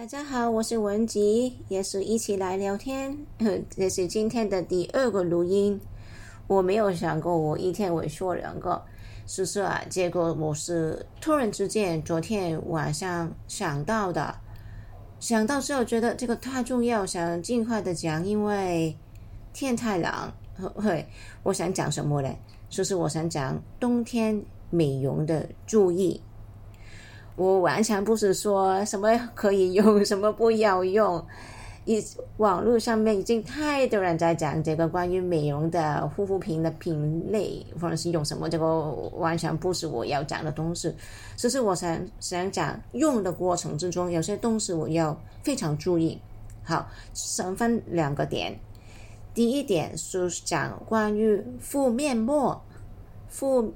大家好，我是文吉，也是一起来聊天。这是今天的第二个录音。我没有想过我一天会说两个，是是啊。结果我是突然之间昨天晚上想到的，想到之后觉得这个太重要，想尽快的讲，因为天太冷。嘿，我想讲什么呢？就是我想讲冬天美容的注意。我完全不是说什么可以用，什么不要用。一网络上面已经太多人在讲这个关于美容的护肤品的品类，或者是用什么，这个完全不是我要讲的东西。只是我想想讲用的过程之中，有些东西我要非常注意。好，先分两个点。第一点是讲关于敷面膜，敷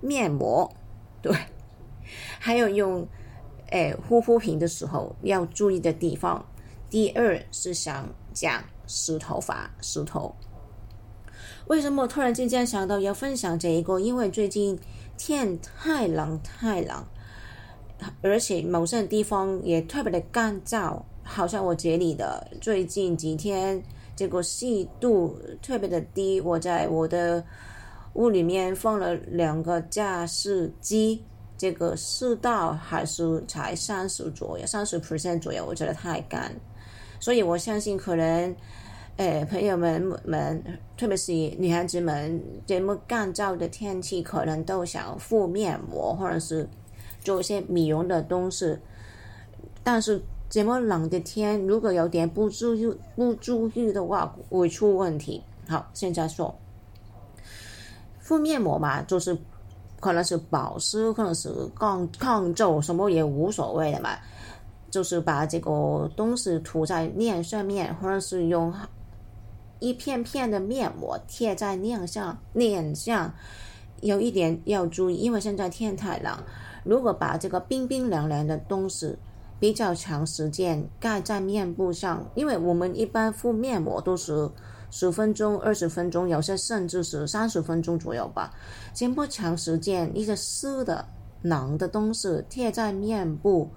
面膜，对。还有用，诶护肤品的时候要注意的地方。第二是想讲湿头发、湿头。为什么突然之间想到要分享这一个？因为最近天太冷太冷，而且某些地方也特别的干燥，好像我这里的最近几天这个湿度特别的低。我在我的屋里面放了两个加湿机。这个四到还是才三十左右，三十 percent 左右，我觉得太干，所以我相信可能，诶，朋友们们，特别是女孩子们，这么干燥的天气，可能都想敷面膜或者是做一些美容的东西，但是这么冷的天，如果有点不注意不注意的话，会出问题。好，现在说敷面膜嘛，就是。可能是保湿，可能是抗抗皱，什么也无所谓的嘛。就是把这个东西涂在脸上面，或者是用一片片的面膜贴在脸上，脸上有一点要注意，因为现在天太冷，如果把这个冰冰凉凉的东西比较长时间盖在面部上，因为我们一般敷面膜都是。十分钟、二十分钟，有些甚至是三十分钟左右吧。这么长时间，一些湿的、冷的东西贴在面部，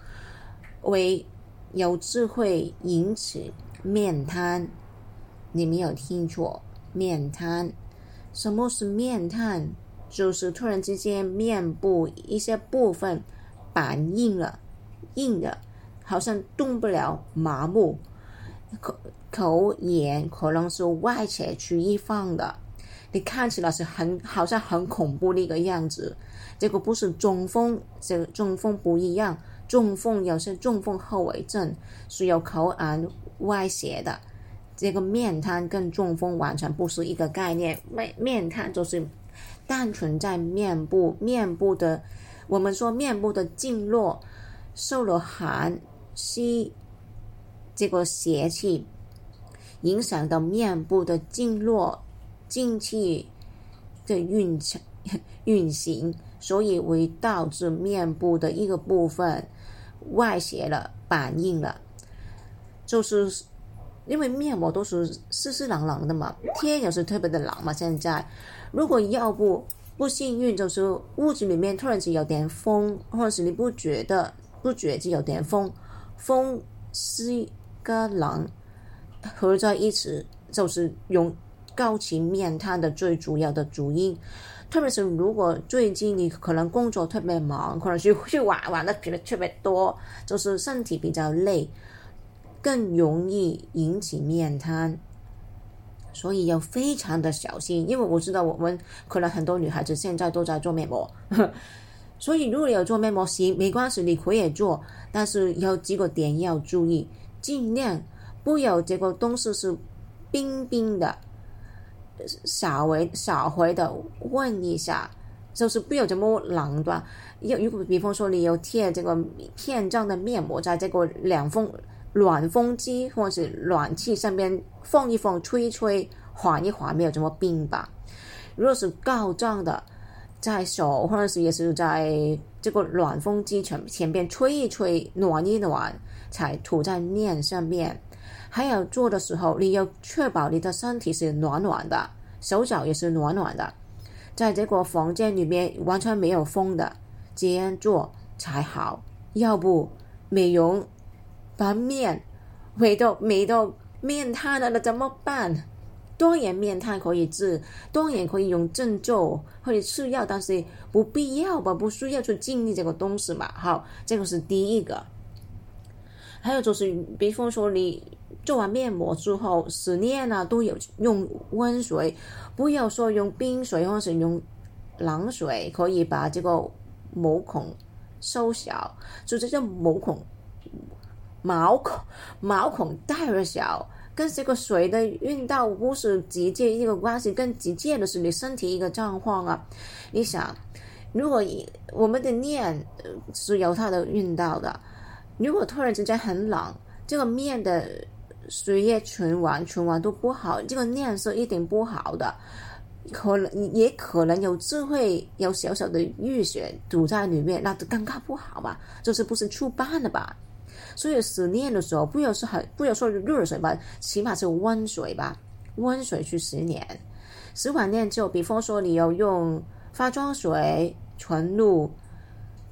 为有智慧引起面瘫。你没有听错，面瘫。什么是面瘫？就是突然之间面部一些部分板硬了，硬的，好像动不了，麻木。可口眼可能是外斜去一方的，你看起来是很好像很恐怖的一个样子。这个不是中风，这个中风不一样。中风有些中风后遗症是有口癌外斜的。这个面瘫跟中风完全不是一个概念。面面瘫就是单纯在面部，面部的我们说面部的经络受了寒吸。这个邪气影响到面部的经络、经气的运程 运行，所以会导致面部的一个部分外邪了、板硬了。就是因为面膜都是湿湿冷冷的嘛，天也是特别的冷嘛。现在如果要不不幸运，就是屋子里面突然间有点风，或者是你不觉得不觉就有点风，风湿。跟冷合在一起，就是用高起面瘫的最主要的主因。特别是如果最近你可能工作特别忙，可能去去玩玩的比较特别多，就是身体比较累，更容易引起面瘫。所以要非常的小心，因为我知道我们可能很多女孩子现在都在做面膜，所以如果有做面膜行没关系，你可以做，但是有几个点要注意。尽量不要这个东西是冰冰的，稍微稍微的问一下，就是不要这么冷的。要如果比方说你有贴这个片状的面膜在这个凉风暖风机或者是暖气上面放一放，吹一吹，缓一缓，没有这么冰吧。如果是膏状的，在手或者是也是在这个暖风机前前边吹一吹，暖一暖。才涂在面上面，还有做的时候，你要确保你的身体是暖暖的，手脚也是暖暖的，在这个房间里面完全没有风的，这样做才好。要不美容，把面回到美到面瘫了，那怎么办？当然面瘫可以治，当然可以用针灸或者吃药，但是不必要吧，不需要去经历这个东西嘛。好，这个是第一个。还有就是，比方说你做完面膜之后，洗面啊都有用温水，不要说用冰水或者用冷水，可以把这个毛孔收小，就这叫毛孔毛孔毛孔大小，跟这个水的运道不是直接一个关系，更直接的是你身体一个状况啊。你想，如果我们的面是有它的运道的。如果突然之间很冷，这个面的水液循环循环都不好，这个面色一定不好的，可能也可能有智慧有小小的淤血堵在里面，那就更加不好嘛，就是不是出斑了吧？所以洗面的时候不要是很不要说热水吧，起码是温水吧，温水去洗脸。洗完脸之后，比方说你要用化妆水、纯露。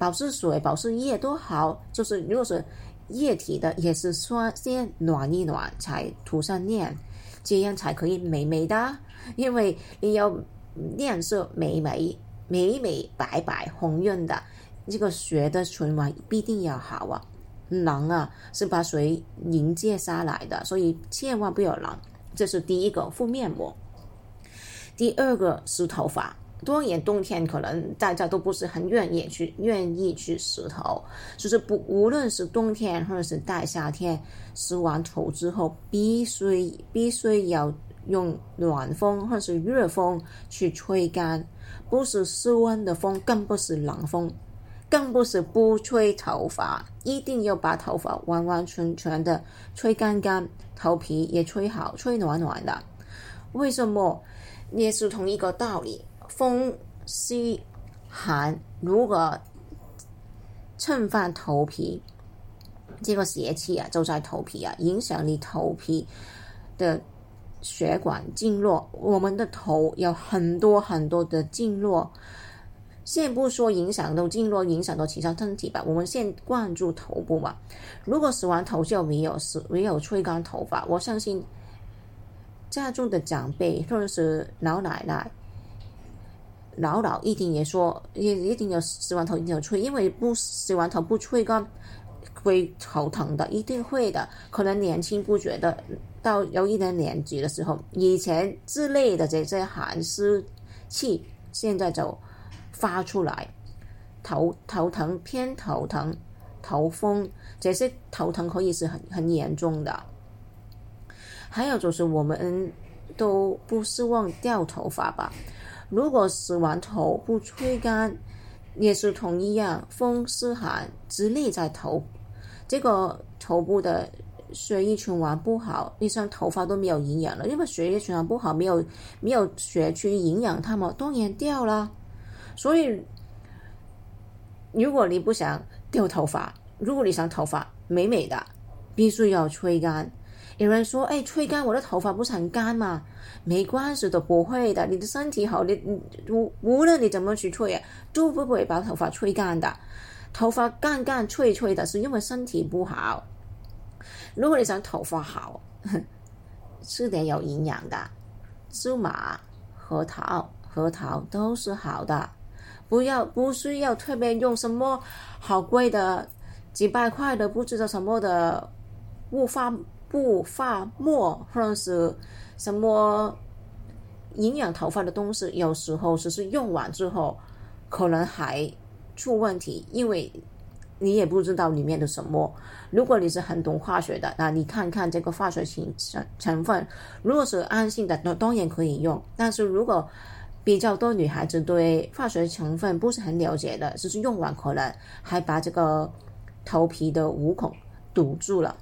保湿水、保湿液都好，就是如果是液体的，也是说先暖一暖才涂上脸，这样才可以美美的。因为你要脸色美美、美美白白、红润的，这个血的循环必定要好啊。冷啊，是把水凝结下来的，所以千万不要冷。这是第一个敷面膜。第二个是头发。多年冬天可能大家都不是很愿意去愿意去洗头，就是不无论是冬天或者是大夏天，洗完头之后必须必须要用暖风或是热风去吹干，不是室温的风，更不是冷风，更不是不吹头发，一定要把头发完完全全的吹干干，头皮也吹好，吹暖暖的。为什么？也是同一个道理。风湿寒，如果侵犯头皮，这个邪气啊，就在头皮啊，影响你头皮的血管经络。我们的头有很多很多的经络，先不说影响到经络，影响到其他身体吧。我们先关注头部嘛。如果洗完头就没有洗，没有吹干头发，我相信家中的长辈或者是老奶奶。老老一定也说，也一定要洗完头一定要吹，因为不洗完头不吹干会头疼的，一定会的。可能年轻不觉得，到有一点年纪的时候，以前之类的这些寒湿气，现在就发出来，头头疼、偏头疼、头风，这些头疼可以是很很严重的。还有就是我们都不希望掉头发吧。如果洗完头不吹干，也是同一样，风湿寒直立在头，这个头部的血液循环不好，你像头发都没有营养了，因为血液循环不好，没有没有血去营养它们，当然掉了。所以，如果你不想掉头发，如果你想头发美美的，必须要吹干。有人说：“哎，吹干我的头发不是很干吗？”没关系的，不会的。你的身体好，你无无论你怎么去吹啊，都不会把头发吹干的。头发干干脆脆的，是因为身体不好。如果你想头发好，吃点有营养的，芝麻、核桃、核桃都是好的。不要不需要特别用什么好贵的几百块的不知道什么的雾发。不发沫或者是什么营养头发的东西，有时候只是用完之后可能还出问题，因为你也不知道里面的什么。如果你是很懂化学的，那你看看这个化学成成成分，如果是安心的，那当然可以用。但是如果比较多女孩子对化学成分不是很了解的，只是用完可能还把这个头皮的五孔堵住了。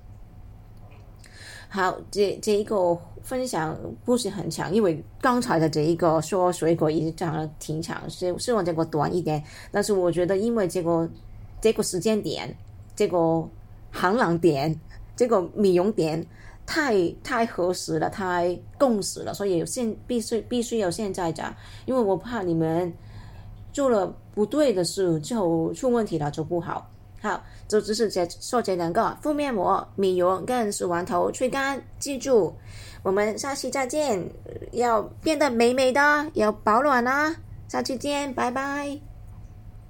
好，这这一个分享不是很长，因为刚才的这一个说水果已经讲了挺长，希希望这个短一点。但是我觉得，因为这个这个时间点，这个寒冷点，这个美容点太太合适了，太共识了，所以现必须必须要现在讲，因为我怕你们做了不对的事就出问题了，就不好。好，就只是这说这两个敷面膜、米油跟洗完头吹干。记住，我们下期再见。要变得美美的，要保暖啊！下期见，拜拜。